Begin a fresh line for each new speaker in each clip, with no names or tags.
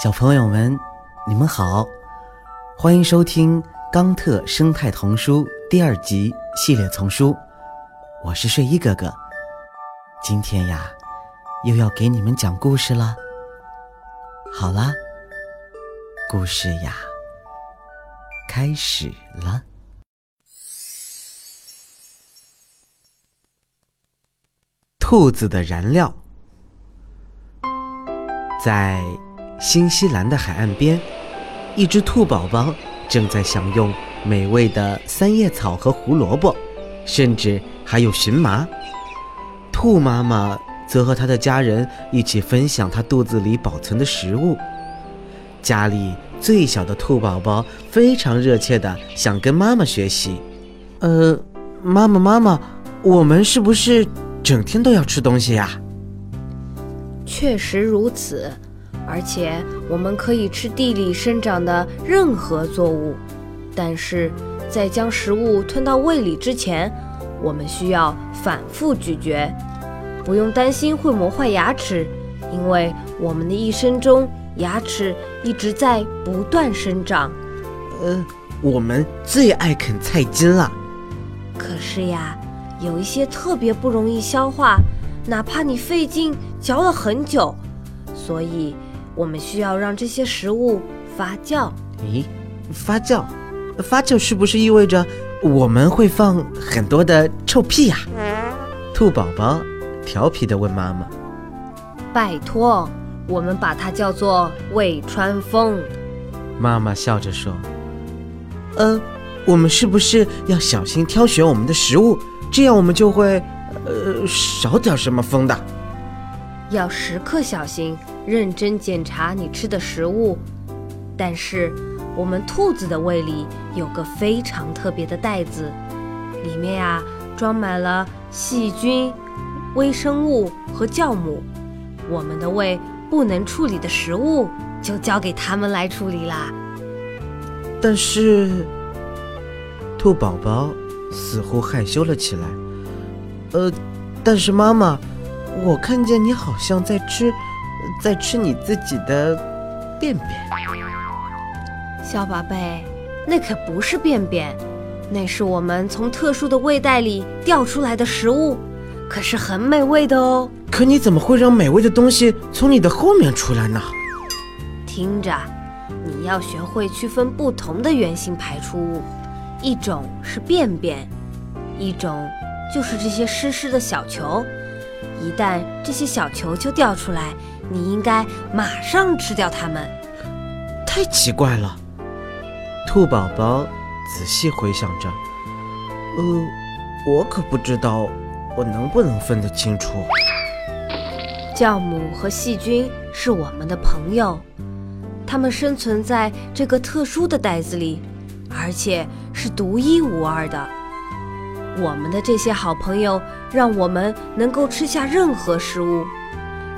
小朋友们，你们好，欢迎收听《冈特生态童书》第二集系列丛书。我是睡衣哥哥，今天呀，又要给你们讲故事了。好啦，故事呀，开始了。兔子的燃料，在新西兰的海岸边，一只兔宝宝正在享用美味的三叶草和胡萝卜，甚至还有荨麻。兔妈妈则和她的家人一起分享她肚子里保存的食物。家里最小的兔宝宝非常热切地想跟妈妈学习。呃，妈妈，妈妈，我们是不是？整天都要吃东西呀，
确实如此，而且我们可以吃地里生长的任何作物，但是在将食物吞到胃里之前，我们需要反复咀嚼。不用担心会磨坏牙齿，因为我们的一生中牙齿一直在不断生长。
呃，我们最爱啃菜筋了。
可是呀。有一些特别不容易消化，哪怕你费劲嚼了很久，所以我们需要让这些食物发酵。
咦，发酵？发酵是不是意味着我们会放很多的臭屁呀？兔宝宝调皮地问妈妈：“
拜托，我们把它叫做胃穿风。”
妈妈笑着说：“呃，我们是不是要小心挑选我们的食物？”这样我们就会，呃，少点什么风的。
要时刻小心，认真检查你吃的食物。但是，我们兔子的胃里有个非常特别的袋子，里面呀装满了细菌、微生物和酵母。我们的胃不能处理的食物，就交给他们来处理啦。
但是，兔宝宝。似乎害羞了起来。呃，但是妈妈，我看见你好像在吃，在吃你自己的便便。
小宝贝，那可不是便便，那是我们从特殊的胃袋里掉出来的食物，可是很美味的哦。
可你怎么会让美味的东西从你的后面出来呢？
听着，你要学会区分不同的原型排出物。一种是便便，一种就是这些湿湿的小球。一旦这些小球球掉出来，你应该马上吃掉它们。
太奇怪了，兔宝宝仔细回想着，呃，我可不知道我能不能分得清楚。
酵母和细菌是我们的朋友，它们生存在这个特殊的袋子里。而且是独一无二的。我们的这些好朋友让我们能够吃下任何食物。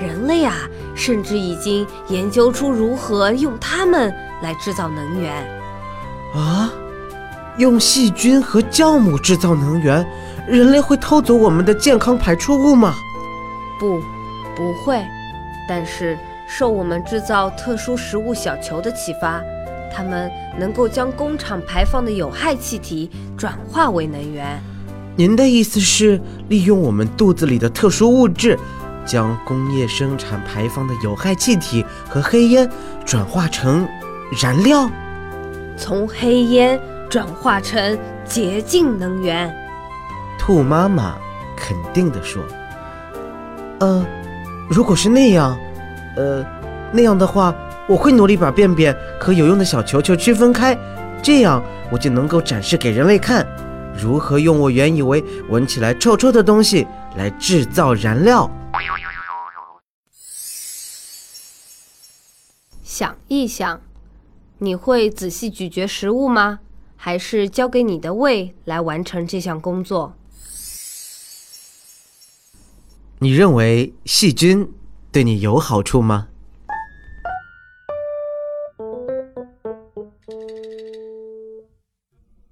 人类啊，甚至已经研究出如何用它们来制造能源。
啊，用细菌和酵母制造能源，人类会偷走我们的健康排出物吗？
不，不会。但是受我们制造特殊食物小球的启发。它们能够将工厂排放的有害气体转化为能源。
您的意思是利用我们肚子里的特殊物质，将工业生产排放的有害气体和黑烟转化成燃料，
从黑烟转化成洁净能源。
兔妈妈肯定地说：“呃，如果是那样，呃，那样的话。”我会努力把便便和有用的小球球区分开，这样我就能够展示给人类看，如何用我原以为闻起来臭臭的东西来制造燃料。
想一想，你会仔细咀嚼食物吗？还是交给你的胃来完成这项工作？
你认为细菌对你有好处吗？